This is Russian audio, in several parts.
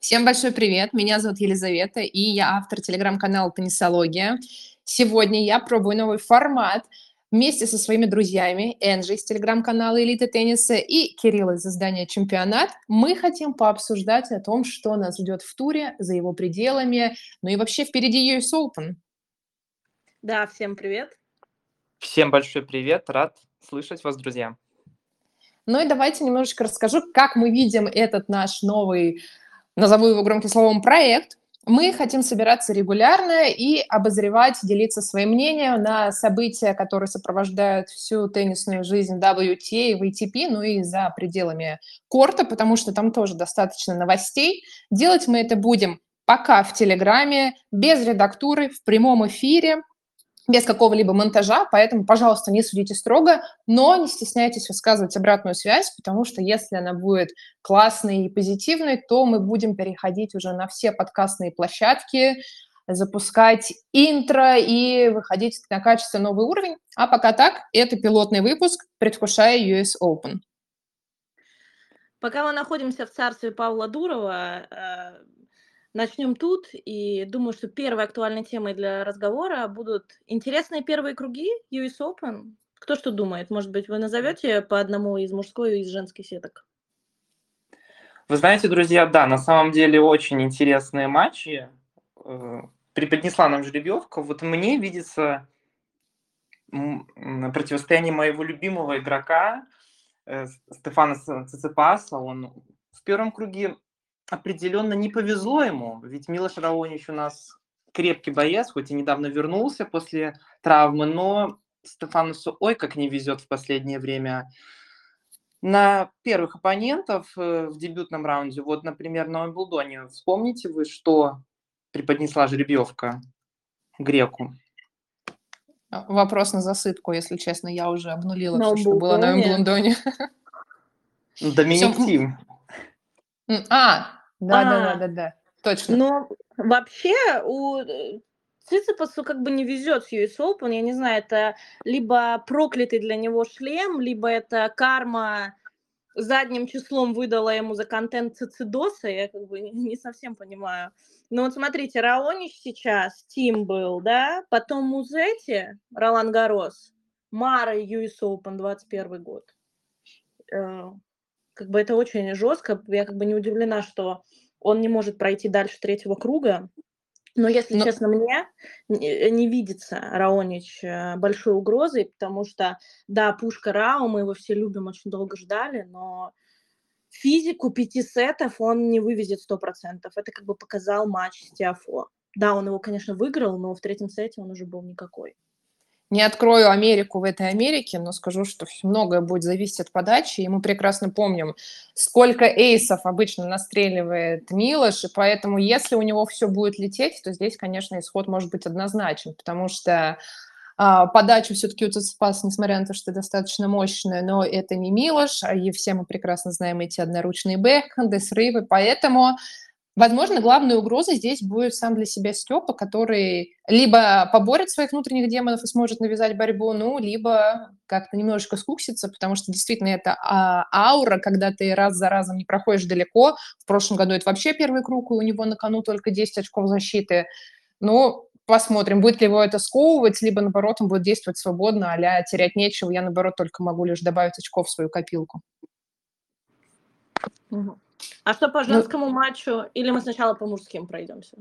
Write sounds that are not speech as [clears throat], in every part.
Всем большой привет! Меня зовут Елизавета, и я автор телеграм-канала «Теннисология». Сегодня я пробую новый формат вместе со своими друзьями Энджи из телеграм-канала «Элита тенниса» и Кирилл из издания «Чемпионат». Мы хотим пообсуждать о том, что нас ждет в туре, за его пределами, ну и вообще впереди US Open. Да, всем привет. Всем большой привет, рад слышать вас, друзья. Ну и давайте немножечко расскажу, как мы видим этот наш новый назову его громким словом, проект, мы хотим собираться регулярно и обозревать, делиться своим мнением на события, которые сопровождают всю теннисную жизнь WTA и VTP, ну и за пределами корта, потому что там тоже достаточно новостей. Делать мы это будем пока в Телеграме, без редактуры, в прямом эфире без какого-либо монтажа, поэтому, пожалуйста, не судите строго, но не стесняйтесь высказывать обратную связь, потому что если она будет классной и позитивной, то мы будем переходить уже на все подкастные площадки, запускать интро и выходить на качественно новый уровень. А пока так, это пилотный выпуск, предвкушая US Open. Пока мы находимся в царстве Павла Дурова, э, Начнем тут, и думаю, что первой актуальной темой для разговора будут интересные первые круги US Open. Кто что думает? Может быть, вы назовете по одному из мужской и из женской сеток? Вы знаете, друзья, да, на самом деле очень интересные матчи. Э, преподнесла нам жеребьевка. Вот мне видится противостояние моего любимого игрока э, Стефана Циципаса. Он в первом круге определенно не повезло ему, ведь Милош Раонич у нас крепкий боец, хоть и недавно вернулся после травмы, но Стефанусу ой как не везет в последнее время на первых оппонентов э, в дебютном раунде. Вот, например, на Уимблдоне. Вспомните вы, что преподнесла жеребьевка греку? Вопрос на засыпку, если честно, я уже обнулила на все, что было на Уимблдоне. Доминик Тим. А, да, да, да, да, да. Точно. Но вообще у э, Циципасу как бы не везет с US Open, я не знаю, это либо проклятый для него шлем, либо это карма задним числом выдала ему за контент Цицидоса, я как бы [laughs] не совсем понимаю. Но вот смотрите, Раонич сейчас, Тим был, да, потом Музети, Ролан Гарос, Мара US Open 21 год. Как бы это очень жестко. Я как бы не удивлена, что он не может пройти дальше третьего круга. Но, если Но... честно, мне не видится Раонич э, большой угрозой, потому что, да, пушка Рау, мы его все любим, очень долго ждали, но физику пяти сетов он не вывезет сто процентов. Это как бы показал матч с Тиафо. Да, он его, конечно, выиграл, но в третьем сете он уже был никакой. Не открою Америку в этой Америке, но скажу, что многое будет зависеть от подачи. И мы прекрасно помним, сколько эйсов обычно настреливает Милош, и поэтому если у него все будет лететь, то здесь, конечно, исход может быть однозначен, потому что а, подача все-таки у Циципаса, несмотря на то, что достаточно мощная, но это не Милош, а и все мы прекрасно знаем эти одноручные бэкхенды, срывы, поэтому Возможно, главной угрозой здесь будет сам для себя Степа, который либо поборет своих внутренних демонов и сможет навязать борьбу, ну, либо как-то немножечко скуксится, потому что действительно это а, аура, когда ты раз за разом не проходишь далеко. В прошлом году это вообще первый круг, и у него на кону только 10 очков защиты. Ну, посмотрим, будет ли его это сковывать, либо, наоборот, он будет действовать свободно, а терять нечего, я, наоборот, только могу лишь добавить очков в свою копилку. Угу. А что по ну женскому ну, матчу? Или мы сначала по мужским пройдемся?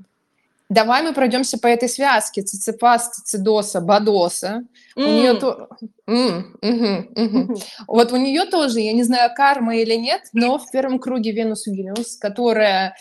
Давай мы пройдемся по этой связке Циципас, Цицидоса, Бадоса. Mm. У нее то... mm, угу, угу. Вот у нее тоже, я не знаю, карма или нет, но в первом круге Венус Вильямс, которая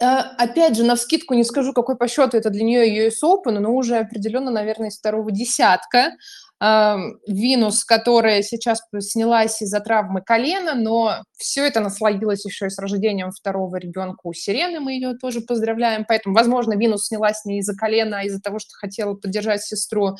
э, Опять же, на вскидку не скажу, какой по счету это для нее US Open, но уже определенно, наверное, из второго десятка. Винус, которая сейчас снялась из-за травмы колена, но все это наслоилось еще и с рождением второго ребенка у Сирены, мы ее тоже поздравляем, поэтому, возможно, Винус снялась не из-за колена, а из-за того, что хотела поддержать сестру.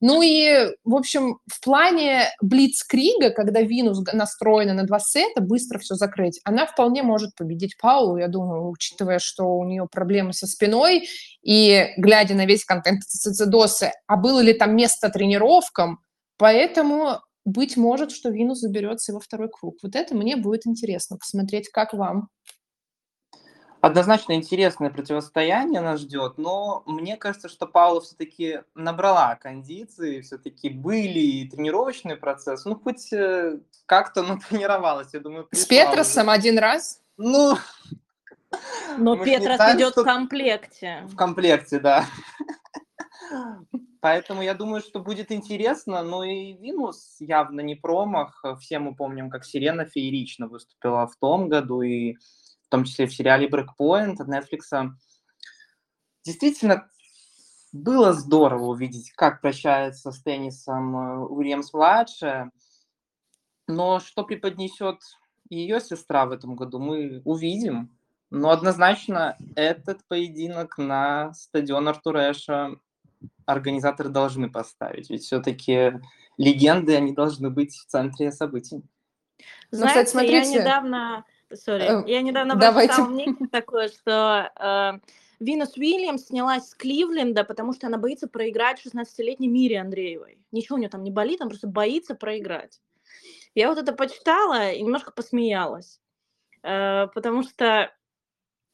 Ну и, в общем, в плане Блицкрига, когда Винус настроена на два сета, быстро все закрыть, она вполне может победить Паулу, я думаю, учитывая, что у нее проблемы со спиной, и глядя на весь контент Цицидосы, а было ли там место тренировкам, поэтому быть может, что Винус заберется во второй круг. Вот это мне будет интересно посмотреть, как вам. Однозначно интересное противостояние нас ждет, но мне кажется, что Паула все-таки набрала кондиции, все-таки были и тренировочный процесс, ну хоть э, как-то натренировалась, [laughs] я думаю. С Петросом уже. один раз? Ну, но Петрос идет в комплекте. В комплекте, да. Поэтому я думаю, что будет интересно. Но и Винус явно не промах. Все мы помним, как Сирена феерично выступила в том году, и в том числе в сериале Breakpoint от Netflix. Действительно, было здорово увидеть, как прощается с теннисом э, Уильямс-младшая. Но что преподнесет ее сестра в этом году, мы увидим. Но однозначно этот поединок на стадион Артуреша организаторы должны поставить. Ведь все-таки легенды, они должны быть в центре событий. Ну, Знаете, кстати, смотрите... я недавно... Sorry, э, я недавно Давайте. прочитала мнение такое, что э, Винус Уильямс снялась с Кливленда, потому что она боится проиграть 16-летней Мире Андреевой. Ничего у нее там не болит, она просто боится проиграть. Я вот это почитала и немножко посмеялась. Э, потому что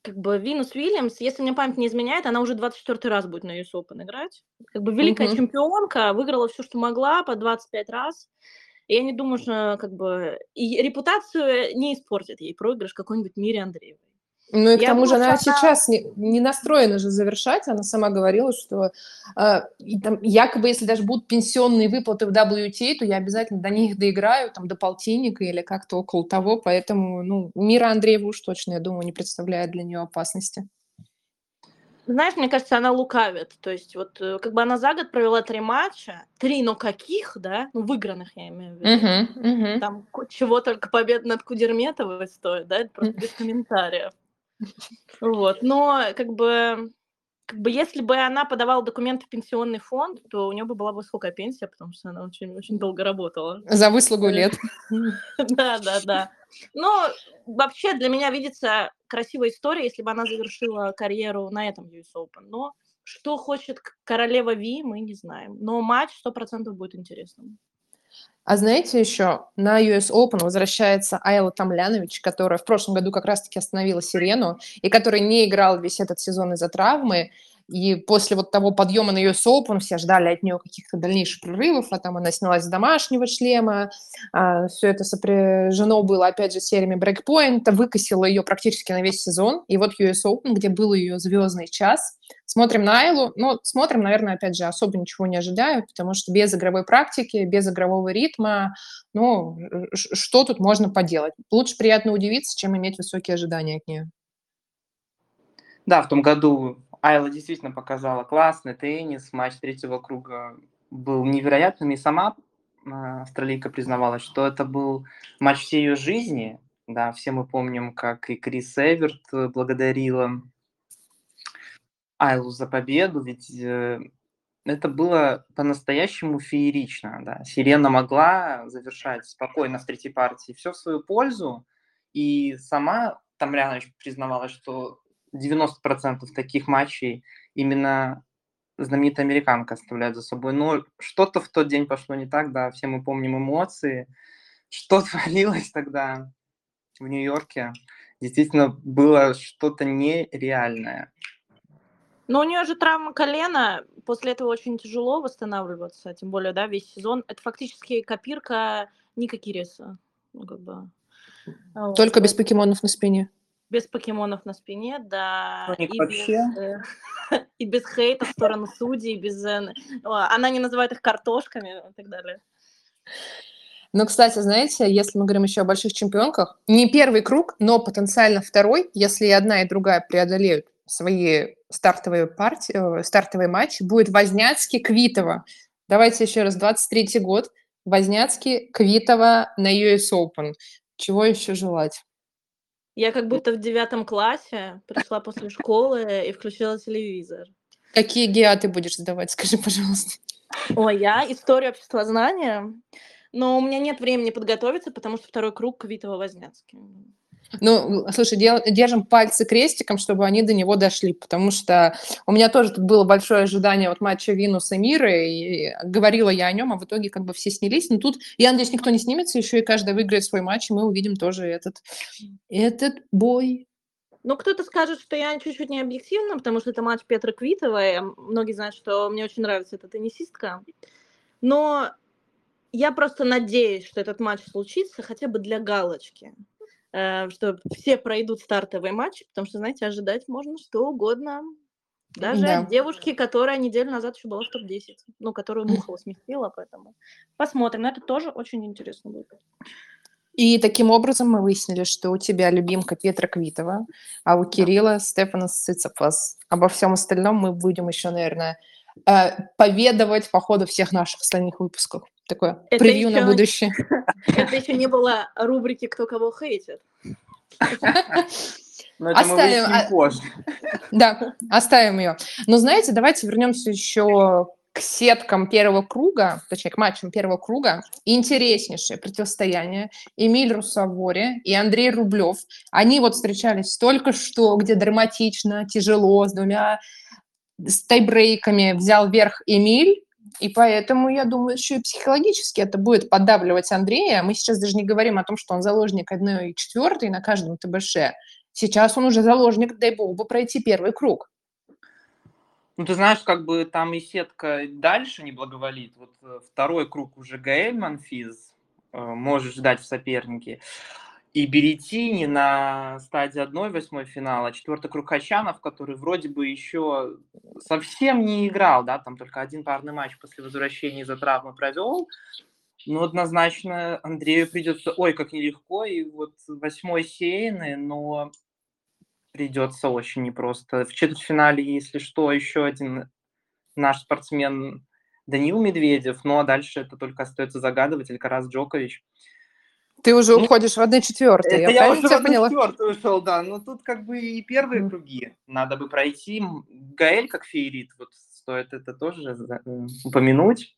как бы Винус Уильямс, если мне память не изменяет, она уже 24 раз будет на US Open играть. Как бы великая mm-hmm. чемпионка, выиграла все, что могла, по 25 раз. И я не думаю, что как бы и репутацию не испортит ей проигрыш какой-нибудь Мире Андреевой. Ну и к я тому же она, она сейчас не, не настроена же завершать. Она сама говорила, что э, и там, якобы, если даже будут пенсионные выплаты в WTA, то я обязательно до них доиграю, там, до полтинника или как-то около того. Поэтому, ну, Мира Андреева уж точно, я думаю, не представляет для нее опасности. Знаешь, мне кажется, она лукавит. То есть вот э, как бы она за год провела три матча, три, но каких, да? Ну, выигранных, я имею в виду. Uh-huh, uh-huh. Там чего только победа над Кудерметовой стоит, да? Это просто без комментариев. Вот, но как бы, как бы если бы она подавала документы в пенсионный фонд, то у нее бы была высокая пенсия, потому что она очень, очень долго работала. За выслугу лет. [laughs] Да, да, да. Но вообще для меня видится красивая история, если бы она завершила карьеру на этом US Open. Но что хочет королева Ви, мы не знаем. Но матч 100% будет интересным. А знаете еще, на US Open возвращается Айла Тамлянович, которая в прошлом году как раз-таки остановила Сирену, и который не играл весь этот сезон из-за травмы. И после вот того подъема на US Open все ждали от нее каких-то дальнейших прорывов, а там она снялась с домашнего шлема, а, все это сопряжено было, опять же, сериями брейкпоинта, выкосило ее практически на весь сезон. И вот US Open, где был ее звездный час, смотрим на Айлу, ну, смотрим, наверное, опять же, особо ничего не ожидаю, потому что без игровой практики, без игрового ритма, ну, что тут можно поделать? Лучше приятно удивиться, чем иметь высокие ожидания от нее. Да, в том году Айла действительно показала классный теннис, матч третьего круга был невероятным, и сама а, австралийка признавалась, что это был матч всей ее жизни. Да, все мы помним, как и Крис Эверт благодарила Айлу за победу, ведь э, это было по-настоящему феерично. Да. Сирена могла завершать спокойно в третьей партии все в свою пользу, и сама Тамрянович признавалась, что 90% таких матчей именно знаменитая американка оставляет за собой. Но что-то в тот день пошло не так, да, все мы помним эмоции. Что [laughs] творилось тогда в Нью-Йорке? Действительно было что-то нереальное. Но у нее же травма колена, после этого очень тяжело восстанавливаться, тем более, да, весь сезон. Это фактически копирка Ника Кириса. Ну, как бы. Только вот. без покемонов на спине без покемонов на спине, да, и вообще. без, э, [laughs] и без хейта в сторону судей, без... Э, она не называет их картошками и так далее. Ну, кстати, знаете, если мы говорим еще о больших чемпионках, не первый круг, но потенциально второй, если и одна, и другая преодолеют свои стартовые партии, э, стартовые матчи, будет Возняцкий, Квитова. Давайте еще раз, 23-й год, Возняцкий, Квитова на US Open. Чего еще желать? Я как будто в девятом классе пришла после школы и включила телевизор. Какие геа ты будешь задавать, [laughs] скажи, пожалуйста. Ой, я историю общества знания, но у меня нет времени подготовиться, потому что второй круг Квитова-Возняцкий. Ну, слушай, дел, держим пальцы крестиком, чтобы они до него дошли, потому что у меня тоже тут было большое ожидание от матча Винуса Мира, и говорила я о нем, а в итоге как бы все снялись. Но тут, я надеюсь, никто не снимется, еще и каждый выиграет свой матч, и мы увидим тоже этот, этот бой. Ну, кто-то скажет, что я чуть-чуть не объективна, потому что это матч Петра Квитова, и многие знают, что мне очень нравится эта теннисистка. Но я просто надеюсь, что этот матч случится хотя бы для галочки, э, что все пройдут стартовый матч, потому что, знаете, ожидать можно что угодно. Даже да. девушки, которая неделю назад еще была в топ-10, ну, которую Мухова сместила, поэтому посмотрим. Но это тоже очень интересно будет. И таким образом мы выяснили, что у тебя любимка Петра Квитова, а у Кирилла Стефанос Цицепас. Обо всем остальном мы будем еще, наверное, э, поведовать по ходу всех наших остальных выпусков. Такое это превью еще... на будущее. [laughs] Это еще не было рубрики «Кто кого хейтит». [laughs] Но это оставим, мы позже. [laughs] Да, оставим ее. Но знаете, давайте вернемся еще к сеткам первого круга, точнее, к матчам первого круга, интереснейшее противостояние. Эмиль Русавори и Андрей Рублев. Они вот встречались только что, где драматично, тяжело, с двумя с тайбрейками взял верх Эмиль, и поэтому, я думаю, еще и психологически это будет поддавливать Андрея. Мы сейчас даже не говорим о том, что он заложник одной четвертой на каждом ТБШ. Сейчас он уже заложник, дай бог бы пройти первый круг. Ну, ты знаешь, как бы там и сетка дальше не благоволит. Вот э, второй круг уже Гаэль Манфиз э, можешь ждать в сопернике. И Беретини на стадии 1 восьмой финала, четвертый круг Хачанов, который вроде бы еще совсем не играл, да, там только один парный матч после возвращения из-за травмы провел, но однозначно Андрею придется, ой, как нелегко, и вот восьмой сейны, но придется очень непросто. В четвертьфинале, если что, еще один наш спортсмен Данил Медведев, ну а дальше это только остается загадывать, Алькарас Джокович. Ты уже ну, уходишь в 1 четвертую, я, я уже в 1 четвертую ушел, да. Но тут как бы и первые mm. круги надо бы пройти. Гаэль как феерит, вот стоит это тоже упомянуть.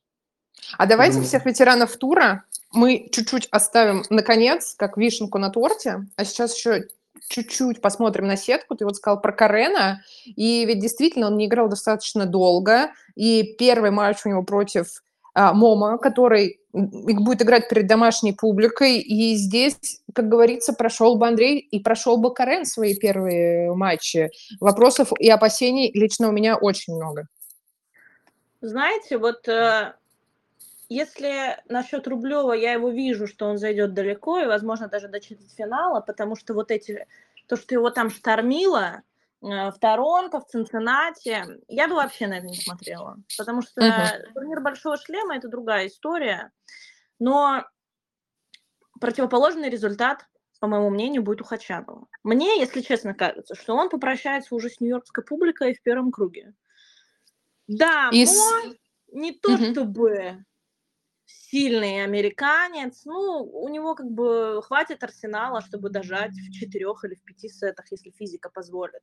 А давайте всех ветеранов тура мы чуть-чуть оставим наконец, как вишенку на торте, а сейчас еще чуть-чуть посмотрим на сетку. Ты вот сказал про Карена, и ведь действительно он не играл достаточно долго, и первый матч у него против Мома, который будет играть перед домашней публикой, и здесь, как говорится, прошел бы Андрей и прошел бы Карен свои первые матчи. Вопросов и опасений лично у меня очень много. Знаете, вот э, если насчет Рублева я его вижу, что он зайдет далеко и, возможно, даже до четвертьфинала, потому что вот эти, то, что его там штормило в Торонто, в Цинциннате, я бы вообще на это не смотрела, потому что uh-huh. турнир Большого Шлема – это другая история, но противоположный результат, по моему мнению, будет у Хачанова. Мне, если честно, кажется, что он попрощается уже с нью-йоркской публикой в первом круге. Да, Из... но не то uh-huh. чтобы сильный американец, ну, у него как бы хватит арсенала, чтобы дожать в четырех или в пяти сетах, если физика позволит.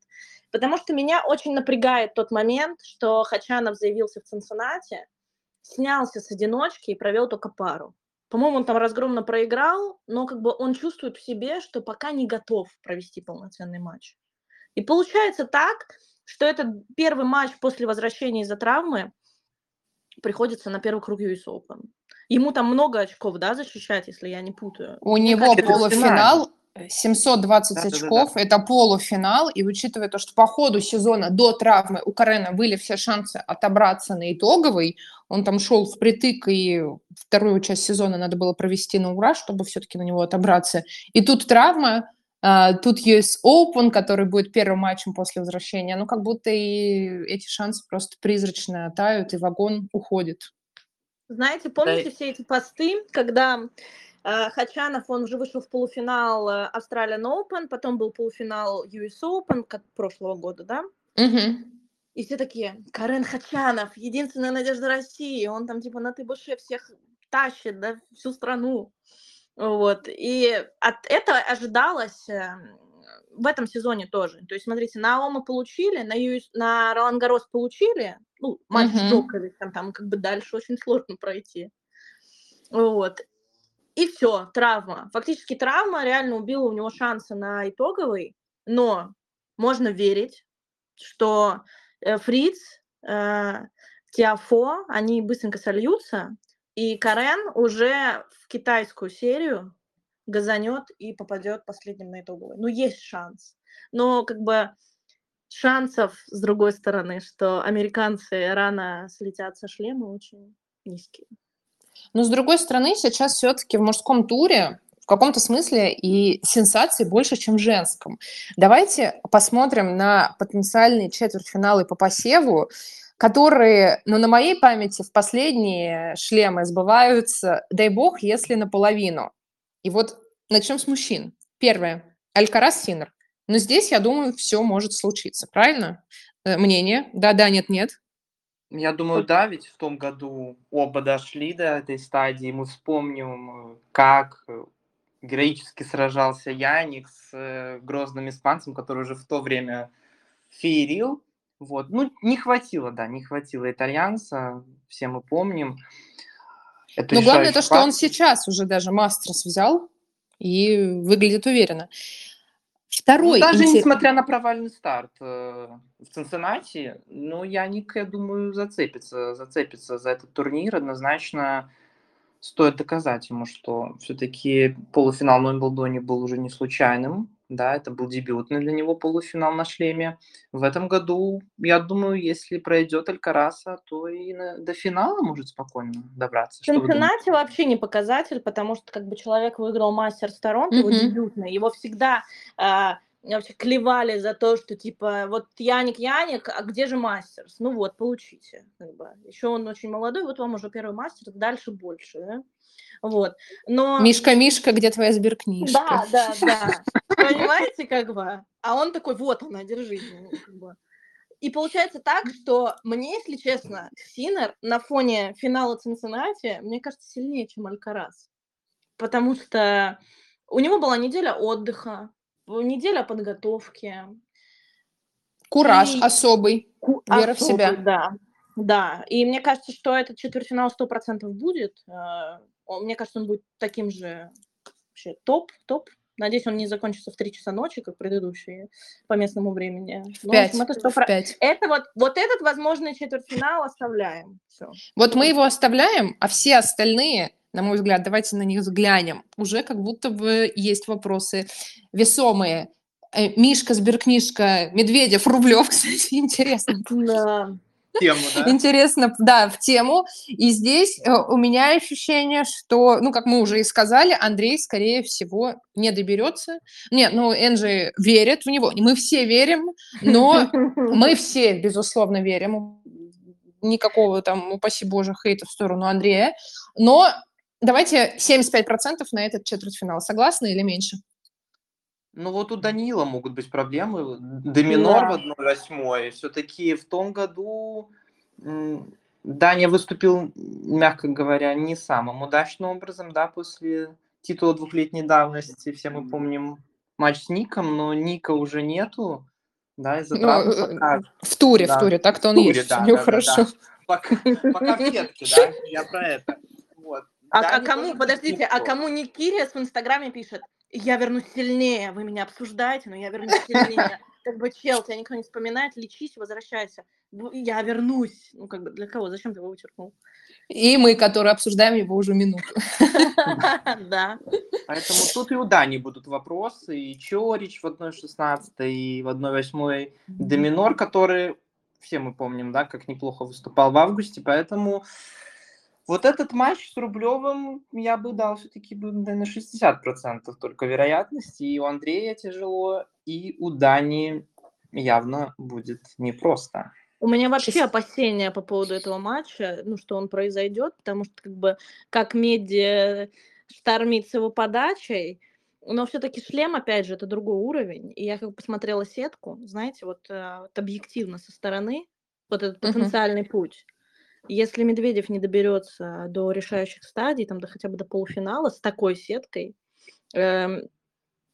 Потому что меня очень напрягает тот момент, что Хачанов заявился в Цинциннате, снялся с одиночки и провел только пару. По-моему, он там разгромно проиграл, но как бы он чувствует в себе, что пока не готов провести полноценный матч. И получается так, что этот первый матч после возвращения из-за травмы приходится на первый круг US Open. Ему там много очков, да, защищать, если я не путаю. У Мне него кажется, полуфинал 720 да, очков, да, да, это полуфинал, и учитывая то, что по ходу сезона до травмы у Карена были все шансы отобраться на итоговый, он там шел впритык, и вторую часть сезона надо было провести на ура, чтобы все-таки на него отобраться. И тут травма, Uh, тут есть Open, который будет первым матчем после возвращения. Ну, как будто и эти шансы просто призрачно тают, и вагон уходит. Знаете, помните да. все эти посты, когда э, Хачанов, он уже вышел в полуфинал э, Australian Open, потом был полуфинал US Open, как прошлого года, да? Угу. И все такие, Карен Хачанов, единственная надежда России, он там типа на ТБШ всех тащит, да, всю страну. Вот, и от этого ожидалось эм, в этом сезоне тоже. То есть, смотрите, на Ома получили, на, US, на Ролан Гарос получили, ну, матч uh-huh. с Джоковичем, там как бы дальше очень сложно пройти. Вот. И все, травма. Фактически травма реально убила у него шансы на итоговый, но можно верить, что э, Фриц, э, Тиафо, они быстренько сольются, и Карен уже в китайскую серию газанет и попадет последним на итоговый. Ну, есть шанс. Но как бы шансов, с другой стороны, что американцы рано слетят со шлема, очень низкие. Но с другой стороны, сейчас все-таки в мужском туре в каком-то смысле и сенсации больше, чем в женском. Давайте посмотрим на потенциальные четвертьфиналы по посеву, которые, ну, на моей памяти в последние шлемы сбываются, дай бог, если наполовину. И вот начнем с мужчин. Первое. Алькарас Синер. Но здесь, я думаю, все может случиться, правильно? Э, мнение? Да, да, нет, нет. Я думаю, да, ведь в том году оба дошли до этой стадии. Мы вспомним, как героически сражался Яник с э, грозным испанцем, который уже в то время феерил. Вот. Ну, не хватило, да, не хватило итальянца, все мы помним. Это Но главное то, что он сейчас уже даже мастерс взял и выглядит уверенно. Второй. Ну, даже интерес... несмотря на провальный старт э, в Цинциннати, ну, Яник, я думаю, зацепится, зацепится за этот турнир однозначно стоит доказать ему, что все-таки полуфинал на Уимблдоне был уже не случайным, да, это был дебютный для него полуфинал на шлеме. В этом году, я думаю, если пройдет Алькараса, то и на, до финала может спокойно добраться. В Цинциннати вообще не показатель, потому что как бы человек выиграл мастер сторон, mm-hmm. его дебютный, его всегда э, вообще клевали за то, что типа вот Яник, Яник, а где же мастерс? Ну вот, получите. Как бы. Еще он очень молодой, вот вам уже первый мастер, дальше больше. Да? Вот. Но... Мишка, Мишка, где твоя сберкнижка? Да, да, да. Понимаете, как бы? А он такой, вот она, держи. Как бы. И получается так, что мне, если честно, Синер на фоне финала Цинциннати, мне кажется, сильнее, чем Алькарас. Потому что у него была неделя отдыха, неделя подготовки. Кураж и... особый, Ку... вера особый, в себя. Да, да. И мне кажется, что этот четвертьфинал 100% будет. Э, мне кажется, он будет таким же вообще топ, топ. Надеюсь, он не закончится в 3 часа ночи, как предыдущие по местному времени. В 5. Ну, это, 100%... в 5. это вот, вот этот возможный четвертьфинал оставляем. Все. Вот мы его оставляем, а все остальные на мой взгляд, давайте на них взглянем. Уже как будто бы есть вопросы весомые. Э, Мишка, Сберкнижка, Медведев, Рублев, [laughs] кстати, интересно. Да. Тему, да? Интересно, да, в тему. И здесь э, у меня ощущение, что, ну, как мы уже и сказали, Андрей, скорее всего, не доберется. Нет, ну, Энджи верит в него, мы все верим, но [laughs] мы все, безусловно, верим. Никакого там, упаси боже, хейта в сторону Андрея. Но Давайте 75% на этот четвертьфинал. Согласны или меньше? Ну вот у Данила могут быть проблемы. Доминор да. в 1-8. Все-таки в том году Даня выступил, мягко говоря, не самым удачным образом, да, после титула двухлетней давности. Все мы помним матч с Ником, но Ника уже нету. Да, из-за ну, травмы э, пока... В туре, да. в туре, так-то он в туре, есть. Да, да, хорошо. Да, да. Пока, пока в сетке, да, я про это. А, а кому, подождите, а кому Никириас в Инстаграме пишет, я вернусь сильнее, вы меня обсуждаете, но я вернусь сильнее. [laughs] Как бы, чел, тебя никто не вспоминает, лечись, возвращайся. Я вернусь. Ну, как бы, для кого? Зачем ты его вычеркнул? И мы, которые обсуждаем его уже минуту. [laughs] Да. Поэтому тут и у Дани будут вопросы. И Чорич в 1.16, и в 1.8 Доминор, который, все мы помним, да, как неплохо выступал в августе. Поэтому вот этот матч с Рублевым я бы дал все-таки бы, на 60% только вероятности. И у Андрея тяжело, и у Дани явно будет непросто. У меня вообще опасения по поводу этого матча, ну, что он произойдет, потому что, как бы, как медиа штормит с его подачей, но все-таки шлем, опять же, это другой уровень. И я как бы посмотрела сетку, знаете, вот, э, вот объективно со стороны, вот этот потенциальный uh-huh. путь. Если Медведев не доберется до решающих стадий, там, до хотя бы до полуфинала с такой сеткой, эм,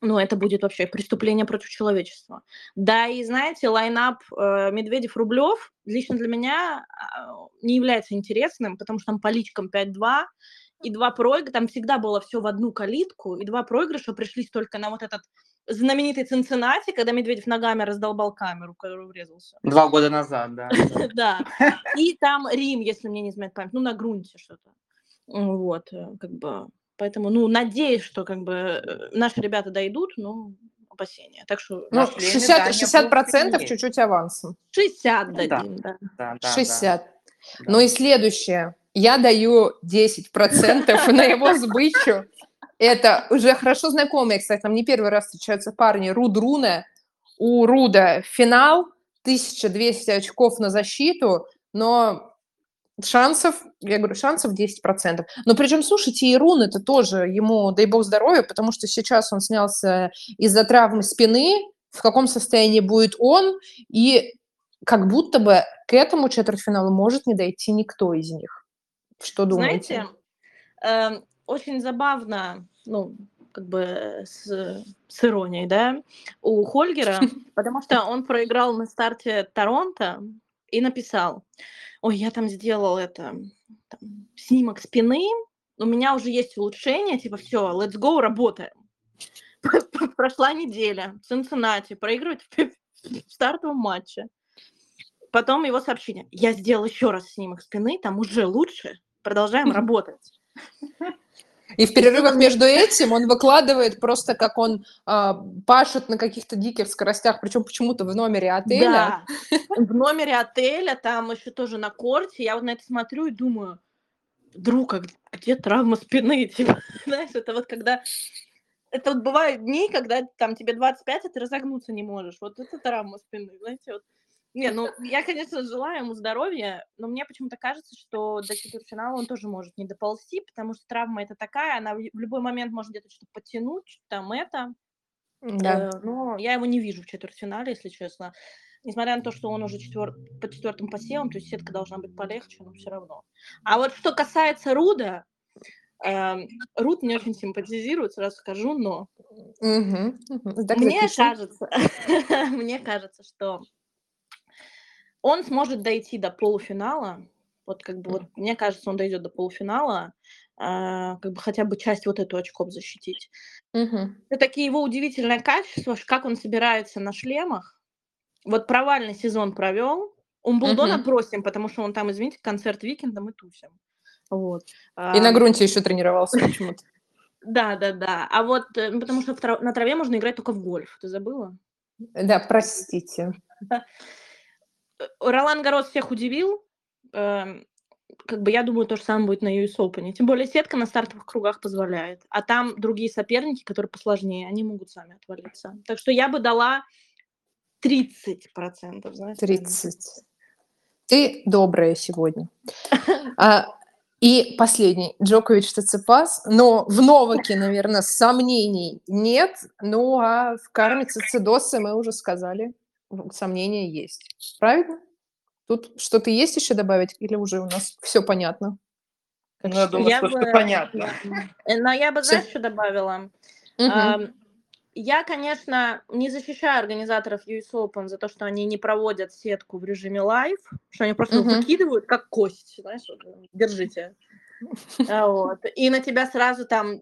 ну, это будет вообще преступление против человечества. Да, и знаете, лайнап э, Медведев-Рублев лично для меня э, не является интересным, потому что там по личкам 5-2, и два проигрыша, там всегда было все в одну калитку, и два проигрыша пришлись только на вот этот знаменитый Цинциннати, когда Медведев ногами раздолбал камеру, в которую врезался. Два года назад, да. [laughs] Да. И там Рим, если мне не изменяет память, ну, на грунте что-то. Вот, э, как бы, поэтому, ну, надеюсь, что, как бы, э, наши ребята дойдут, но опасения. Так что Ну, На шлеме, 60, да, 60 процентов чуть-чуть авансом. 60 Ну да. дадим, да. Да, да, 60. да. Ну и следующее. Я даю 10% [laughs] на его сбычу. Это уже хорошо знакомые, кстати, там не первый раз встречаются парни. Руд Руне. У Руда финал, 1200 очков на защиту, но шансов, я говорю, шансов 10%. Но причем, слушайте, и Рун это тоже ему, дай бог здоровья, потому что сейчас он снялся из-за травмы спины, в каком состоянии будет он, и как будто бы к этому четвертьфиналу может не дойти никто из них. Что думаете? Знаете, эм, очень забавно, ну, как бы с, с иронией, да, у Хольгера, [laughs] потому что он проиграл на старте Торонто и написал, ой, я там сделал это, там, снимок спины, у меня уже есть улучшение, типа, все, let's go, работаем. [laughs] Прошла неделя, Цинциннати проигрывает в, в стартовом матче. Потом его сообщение, я сделал еще раз снимок спины, там уже лучше, продолжаем работать. [laughs] И в перерывах между этим он выкладывает просто, как он э, пашет на каких-то диких скоростях, причем почему-то в номере отеля. Да, в номере отеля, там еще тоже на корте. Я вот на это смотрю и думаю, друг, а где травма спины? [laughs] Типа, знаешь, это вот когда... Это вот бывают дни, когда там тебе 25, а ты разогнуться не можешь. Вот это травма спины, знаете, вот. Не, ну, я, конечно, желаю ему здоровья, но мне почему-то кажется, что до четвертьфинала он тоже может не доползти, потому что травма это такая, она в любой момент может где-то что-то подтянуть, там это. Да. Э, но я его не вижу в четвертьфинале, если честно. Несмотря на то, что он уже четвер... по четвертым посевам, то есть сетка должна быть полегче, но все равно. А вот что касается Руда, э, Руд мне очень симпатизирует, сразу скажу, но мгм. Так мне кажется, [laughs] мне кажется, что он сможет дойти до полуфинала. Вот как бы вот мне кажется, он дойдет до полуфинала, а, как бы хотя бы часть вот эту очков защитить. Мгм. Все-таки его удивительное качество, ш- как он собирается на шлемах. Вот провальный сезон провел. Умблдона Мгм. бросим, потому что он там, извините, концерт викендом и тусим. Вот. И на А, грунте еще тренировался [laughs] почему-то. Да, да, да. А вот э, ну, потому что на траве можно играть только в гольф. Ты забыла? Да, простите. [laughs] Э, Ролан Гарос всех удивил. Эм, Как бы я думаю, то же самое будет на US Open. Тем более сетка на стартовых кругах позволяет. А там другие соперники, которые посложнее, они могут сами отвалиться. Так что я бы дала 30%, знаешь. наверное. 30. Ты добрая сегодня. А, и последний. Джокович Циципас. Но в Новаке, наверное, сомнений нет. Ну, а в карме Цицидоса мы уже сказали. Сомнения есть. Правильно? Тут что-то есть еще добавить? Или уже у нас все понятно? Ну, я думаю, Я что бы- всё понятно. [laughs] Но я бы, знаешь, что добавила? Я, конечно, не защищаю организаторов US Open за то, что они не проводят сетку в режиме live, что они просто Мгм. выкидывают как кость, знаешь, вот, держите. [laughs] А, Вот. И на тебя сразу там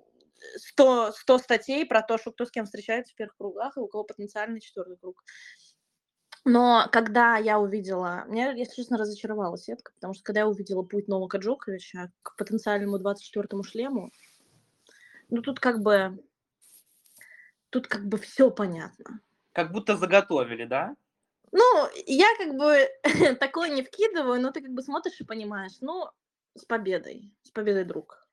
100, 100 статей про то, что кто с кем встречается в первых кругах и у кого потенциальный четвертый круг. Но когда я увидела, меня, если честно, разочаровала сетка, потому что когда я увидела путь Новака Джоковича к потенциальному 24-му шлему, ну тут как бы, тут как бы все понятно. Как будто заготовили, да? Ну, я как бы [laughs] такое не вкидываю, но ты как бы смотришь и понимаешь, ну, с победой, с победой, друг.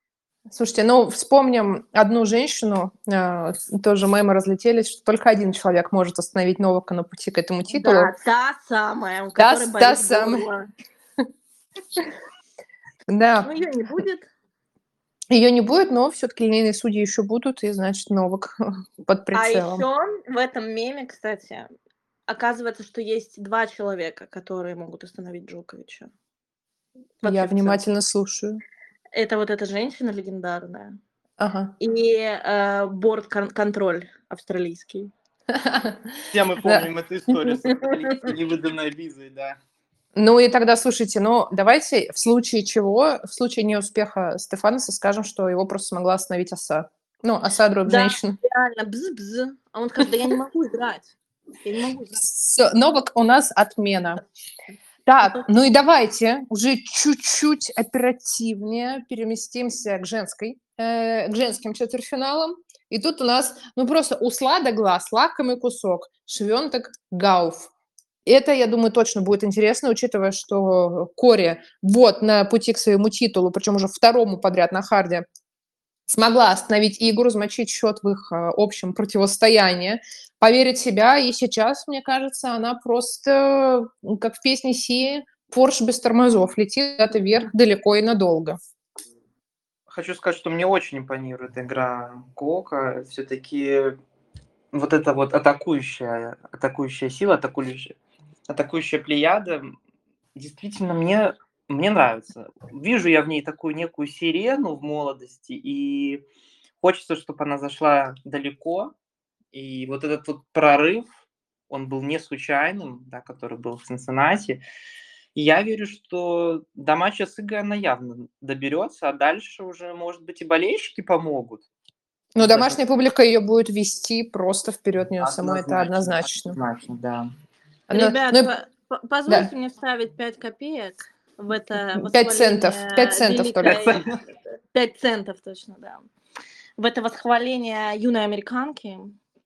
Слушайте, ну вспомним одну женщину, а, тоже мемы разлетелись, что только один человек может остановить Новака на пути к этому титулу. Да, та самая, у Та- которой та самая. Да, Ну, ее не будет. ее не будет, но все-таки линейные судьи еще будут, и значит Новак [laughs] под А прицелом. еще в этом меме, кстати, оказывается, что есть два человека, которые могут остановить Джоковича. Я внимательно слушаю. Это вот эта женщина легендарная. Ага. И э, борт-контроль австралийский. [laughs] Все мы помним эту историю с [laughs] невыданной визой, да. Ну и тогда, слушайте, ну давайте в случае чего, в случае неуспеха Стефаноса скажем, что его просто смогла остановить оса. Ну, оса дробь Да. Реально, бз-бз. А он скажет, да я не могу играть. Я не могу играть. Всё, Новак у нас отмена. Так, ну и давайте уже чуть-чуть оперативнее переместимся к женской, э, к женским четвертьфиналам. И тут у нас, ну, просто услада глаз, лакомый кусок, швенток гауф. Это, я думаю, точно будет интересно, учитывая, что Кори вот на пути к своему титулу, причем уже второму подряд на харде, смогла остановить игру, замочить счет в их э, общем противостоянии, поверить в себя, и сейчас, мне кажется, она просто, как в песне Си, Порш без тормозов, летит куда-то вверх далеко и надолго. Хочу сказать, что мне очень импонирует игра Кока. Все-таки вот эта вот атакующая, атакующая сила, атакующая, атакующая плеяда, действительно мне мне нравится. Вижу я в ней такую некую сирену в молодости, и хочется, чтобы она зашла далеко. И вот этот вот прорыв, он был не случайным, да, который был в. И я верю, что до матча с Игой она явно доберется, а дальше уже, может быть, и болельщики помогут. Но домашняя публика ее будет вести просто вперед нее самой, это однозначно. Однозначно, да. Ребят, но... позвольте да. мне вставить 5 копеек в это 5 центов, 5 центов только. 5 центов точно, да. В это восхваление юной американки.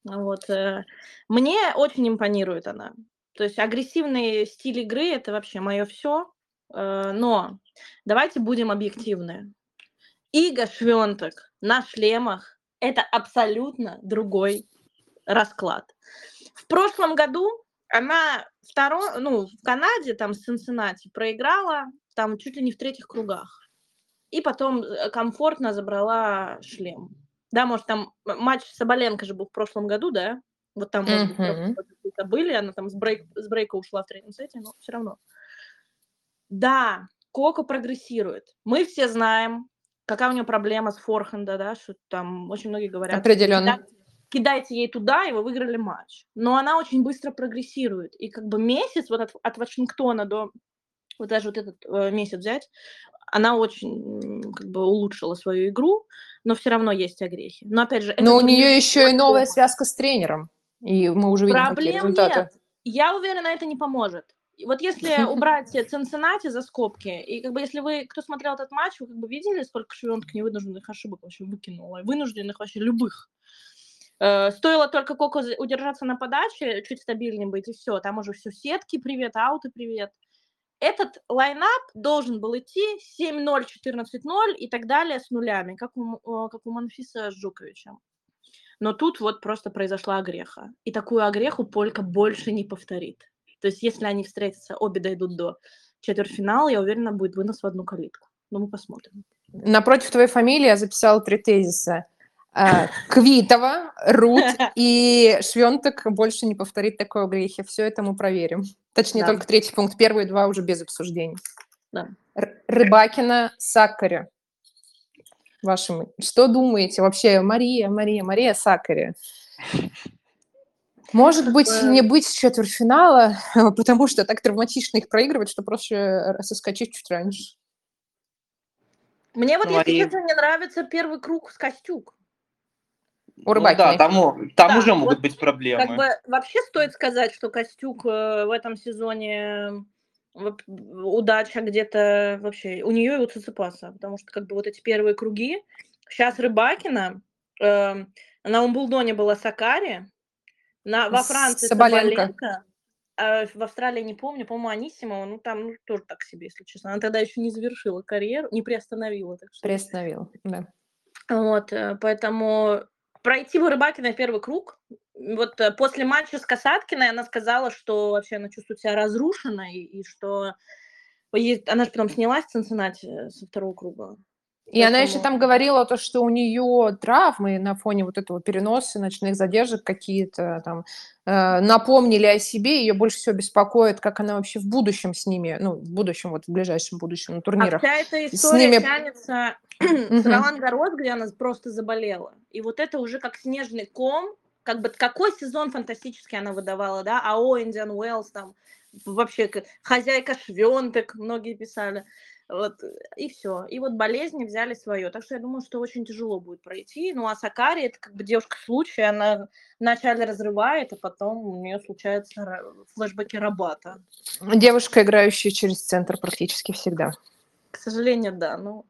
Вот. Э, мне очень импонирует она. То есть агрессивный стиль игры – это вообще мое все. Э, но давайте будем объективны. Ига Швенток на шлемах – это абсолютно другой расклад. В прошлом году она второй, ну, в Канаде, там, с Цинциннати проиграла, там, чуть ли не в третьих кругах. И потом э, комфортно забрала шлем. Да, может, там матч Соболенко же был в прошлом году, да? Вот там, может быть, были, она там с, брейк, с брейка ушла в третьем сете, но все равно. Да, Коко прогрессирует. Мы все знаем, какая у нее проблема с форхенда, да, что там очень многие говорят. Определенно кидайте ей туда, и вы выиграли матч. Но она очень быстро прогрессирует. И как бы месяц вот от, от Вашингтона до вот даже вот этот э, месяц взять, она очень как бы улучшила свою игру, но все равно есть огрехи. Но опять же, но у нее еще и новая связка с тренером, и мы уже видим Проблем какие результаты. Нет. Я уверена, это не поможет. Вот если [laughs] убрать Цинциннати за скобки, и как бы если вы, кто смотрел этот матч, вы как бы видели, сколько Швионтка невынужденных ошибок вообще выкинула, вынужденных вообще любых. Э, стоило только Коко удержаться на подаче, чуть стабильнее быть, и все. Там уже все сетки, привет, ауты, привет. Этот лайнап должен был идти 7-0, 14-0 и так далее с нулями, как у, как у Манфиса с Жуковичем. Но тут вот просто произошла огреха. И такую огреху Полька больше не повторит. То есть если они встретятся, обе дойдут до четвертьфинала, я уверена, будет вынос в одну калитку. Но мы посмотрим. Напротив твоей фамилии я записала три тезиса. А, Квитова, Рут [laughs] и Швенток больше не повторит такое грехи. Все это мы проверим. Точнее, да. только третий пункт. Первые два уже без обсуждений. Да. Рыбакина, Сакари. Ваши, что думаете вообще? Мария, Мария, Мария Сакари. Может быть, не быть с четвертьфинала, [laughs] потому что так травматично их проигрывать, что проще соскочить чуть раньше. Мне вот, если честно, не нравится первый круг с Костюк. У Ну, да, там, там да, уже могут вот быть проблемы. Как бы вообще стоит сказать, что Костюк э, в этом сезоне удача где-то вообще у нее и у Циципаса, потому что как бы вот эти первые круги. Сейчас Рыбакина, э, на Умблдоне была Сакари, на, во Франции Соболенко. Соболенко а в Австралии не помню, по-моему, Анисимова, ну там ну, тоже так себе, если честно. Она тогда еще не завершила карьеру, не приостановила. Так что... Приостановила, да. Вот, э, поэтому пройти в Рыбакина первый круг. Вот э, после матча с Касаткиной она сказала, что вообще она чувствует себя разрушенной, и что она же потом снялась в Цинциннати э, со второго круга. И Поэтому... она еще там говорила то, что у нее травмы на фоне вот этого переноса, ночных задержек какие-то там э, напомнили о себе, ее больше всего беспокоит, как она вообще в будущем с ними, ну, в будущем, вот в ближайшем будущем на турнирах. А вся эта история ними... тянется [clears throat] с Ролан Гарос, где она просто заболела. И вот это уже как снежный ком, как бы какой сезон фантастический она выдавала, да, АО Индиан Уэллс, там вообще хозяйка швенток, многие писали. Вот, и все. И вот болезни взяли свое. Так что я думаю, что очень тяжело будет пройти. Ну, а Сакари, это как бы девушка случая, она вначале разрывает, а потом у нее случаются флешбеки Рабата. Девушка, играющая через центр практически всегда. К сожалению, да. Ну,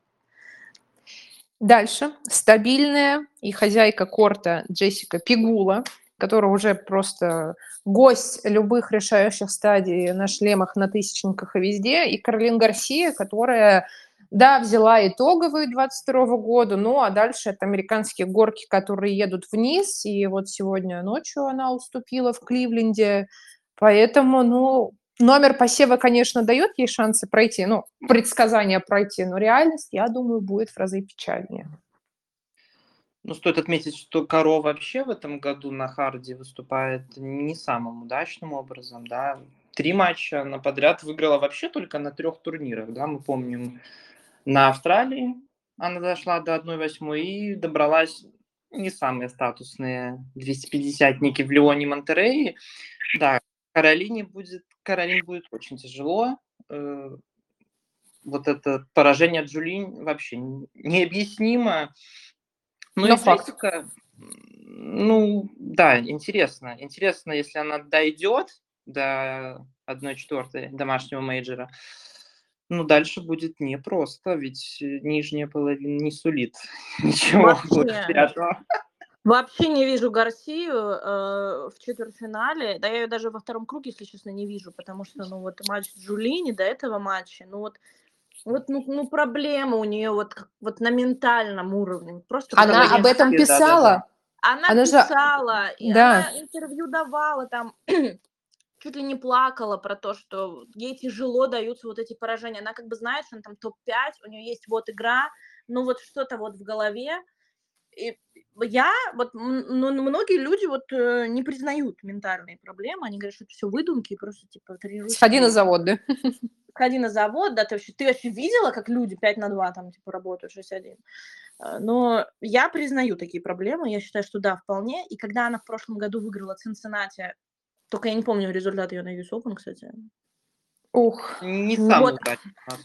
Дальше. Стабильная и хозяйка корта Джессика Пигула, которая уже просто гость любых решающих стадий на шлемах, на тысячниках и везде. И Каролин Гарсия, которая, да, взяла итоговые 22 года, ну а дальше это американские горки, которые едут вниз. И вот сегодня ночью она уступила в Кливленде. Поэтому, ну, номер посева, конечно, дает ей шансы пройти, ну, предсказание пройти, но реальность, я думаю, будет в разы печальнее. Ну, стоит отметить, что Каро вообще в этом году на харде выступает не самым удачным образом, да. Три матча на подряд выиграла вообще только на трех турнирах, да, мы помним. На Австралии она дошла до 1-8 и добралась не самые статусные 250-ники в Леоне Монтерее. Да, Каролине будет, Каролине будет очень тяжело. Э, вот это поражение Джулин вообще необъяснимо. Ну Но. Джессика, ну да, интересно. Интересно, если она дойдет до 1-4 домашнего мейджора, ну, дальше будет непросто, ведь нижняя половина не сулит [laughs] ничего приятного. Вообще не вижу Гарсию э, в четвертьфинале. Да я ее даже во втором круге, если честно, не вижу, потому что, ну, вот матч Джулини до этого матча, ну, вот вот, ну, ну проблема у нее вот, вот на ментальном уровне. Просто она об этом писала. Она, она писала, же... и да. она интервью давала там, [clears throat] чуть ли не плакала про то, что ей тяжело даются вот эти поражения. Она как бы знает, что она там топ-5, у нее есть вот игра, ну вот что-то вот в голове, и я, вот, ну, многие люди вот э, не признают ментальные проблемы, они говорят, что это все выдумки, просто типа тренируются. Сходи на завод, да? [laughs] Сходи на завод, да, ты вообще, ты вообще видела, как люди 5 на 2 там, типа, работают 6-1? Э, но я признаю такие проблемы, я считаю, что да, вполне, и когда она в прошлом году выиграла Цинциннати, только я не помню результат ее на US Open, кстати, Ух, не сам вот.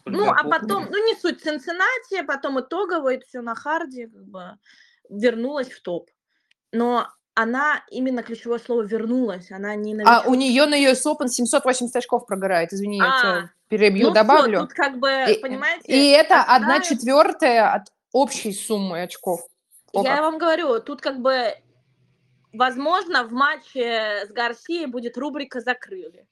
Ну, а потом, ну, не суть, Цинциннати, потом итогово, это все на харде, как бы вернулась в топ. Но она именно ключевое слово вернулась, она не новичок. А у нее на US Open 780 очков прогорает, извини, а, я тебя перебью, ну добавлю. Все, тут как бы, и, понимаете... И это одна четвертая от общей суммы очков. О, я как. вам говорю, тут как бы, возможно, в матче с Гарсией будет рубрика «Закрыли».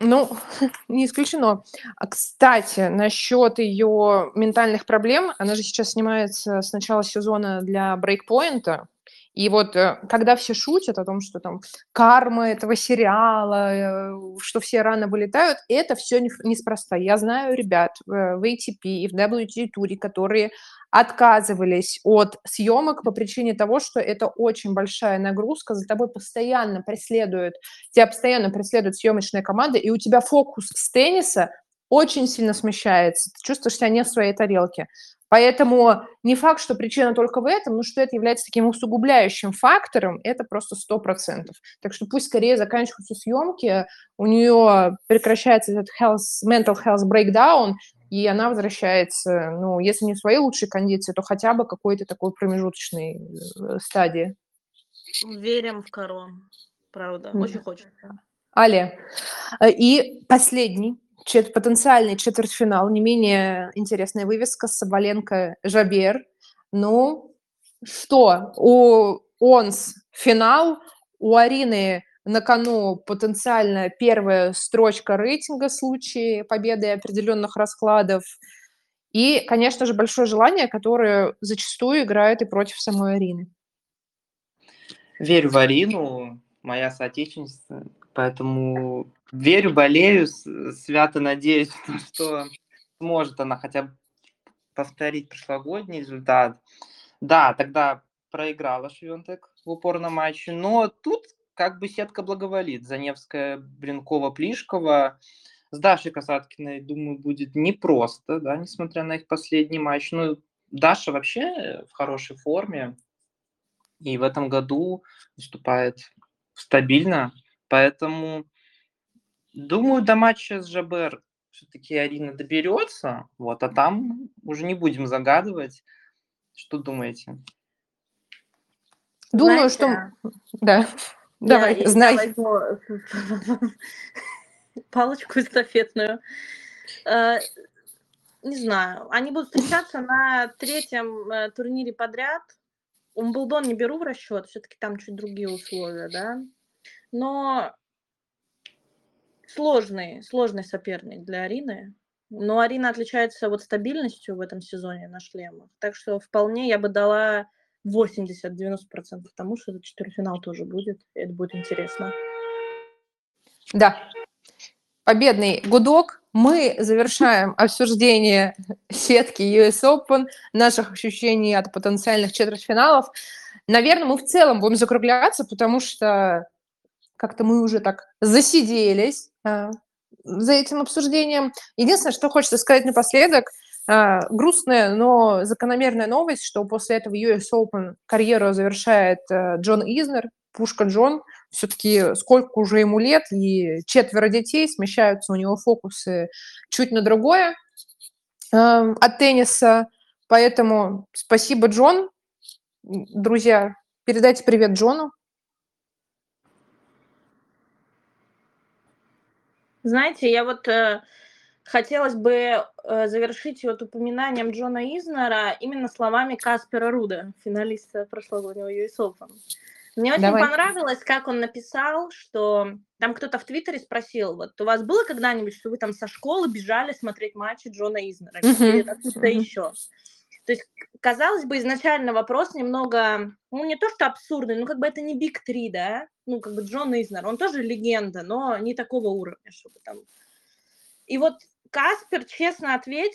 Ну, [laughs] не исключено. А, кстати, насчет ее ментальных проблем, она же сейчас снимается с начала сезона для брейкпоинта. И вот э, когда все шутят о том, что там карма этого сериала, э, что все рано вылетают, это все неспроста. Я знаю ребят в ATP и в WTA-туре, которые отказывались от съемок по причине того, что это очень большая нагрузка, за тобой постоянно преследует, тебя постоянно преследует съемочная команда, и у тебя фокус с тенниса очень сильно смещается, ты чувствуешь себя не в своей тарелке. Поэтому не факт, что причина только в этом, но что это является таким усугубляющим фактором, это просто сто процентов. Так что пусть скорее заканчиваются съемки, у нее прекращается этот health, mental health breakdown, и она возвращается, ну, если не в свои лучшие кондиции, то хотя бы какой-то такой промежуточной э, стадии. Верим в корон, правда, очень хочется. Але. Э, и последний чет потенциальный четвертьфинал, не менее интересная вывеска Соболенко Жабер. Ну, что, у ОНС финал, у Арины на кону потенциально первая строчка рейтинга в случае победы определенных раскладов. И, конечно же, большое желание, которое зачастую играет и против самой Арины. Верю в Арину, моя соотечественница, поэтому верю, болею, свято надеюсь, [laughs] что сможет она хотя бы повторить прошлогодний результат. Да, тогда проиграла Швентек в упорном матче, но тут как бы сетка благоволит. Заневская, Блинкова, Плишкова. С Дашей Касаткиной, думаю, будет непросто, да, несмотря на их последний матч. Ну, Даша вообще в хорошей форме и в этом году выступает стабильно, поэтому думаю, до матча с ЖБР все-таки Арина доберется, вот, а там уже не будем загадывать. Что думаете? Думаю, Знаете, что... Да. [laughs] Давай, я, знай. Я [laughs] палочку эстафетную. Э, не знаю, они будут встречаться на третьем э, турнире подряд. Умблдон не беру в расчет, все-таки там чуть другие условия, да. Но сложный, сложный соперник для Арины. Но Арина отличается вот стабильностью в этом сезоне на шлемах. Так что вполне я бы дала 80-90% тому, что этот четвертьфинал тоже будет. И это будет интересно. Да. Победный гудок. Мы завершаем [laughs] обсуждение сетки US Open, наших ощущений от потенциальных четвертьфиналов. Наверное, мы в целом будем закругляться, потому что как-то мы уже так засиделись за этим обсуждением. Единственное, что хочется сказать напоследок, а, грустная, но закономерная новость, что после этого US Open карьеру завершает а, Джон Изнер, Пушка Джон. Все-таки сколько уже ему лет, и четверо детей, смещаются у него фокусы чуть на другое э, от тенниса. Поэтому спасибо, Джон. Друзья, передайте привет Джону. Знаете, я вот э, хотелось бы э, завершить вот упоминанием Джона Изнера именно словами Каспера Руда, финалиста прошлогоднего US Open. Мне очень Давай. понравилось, как он написал, что там кто-то в Твиттере спросил, вот у вас было когда-нибудь, что вы там со школы бежали смотреть матчи Джона Изнера или откуда uh-huh. еще? То есть, казалось бы, изначально вопрос немного, ну, не то что абсурдный, ну, как бы это не Биг 3, да? Ну, как бы Джон Изнер, он тоже легенда, но не такого уровня, чтобы там... И вот Каспер честно ответил,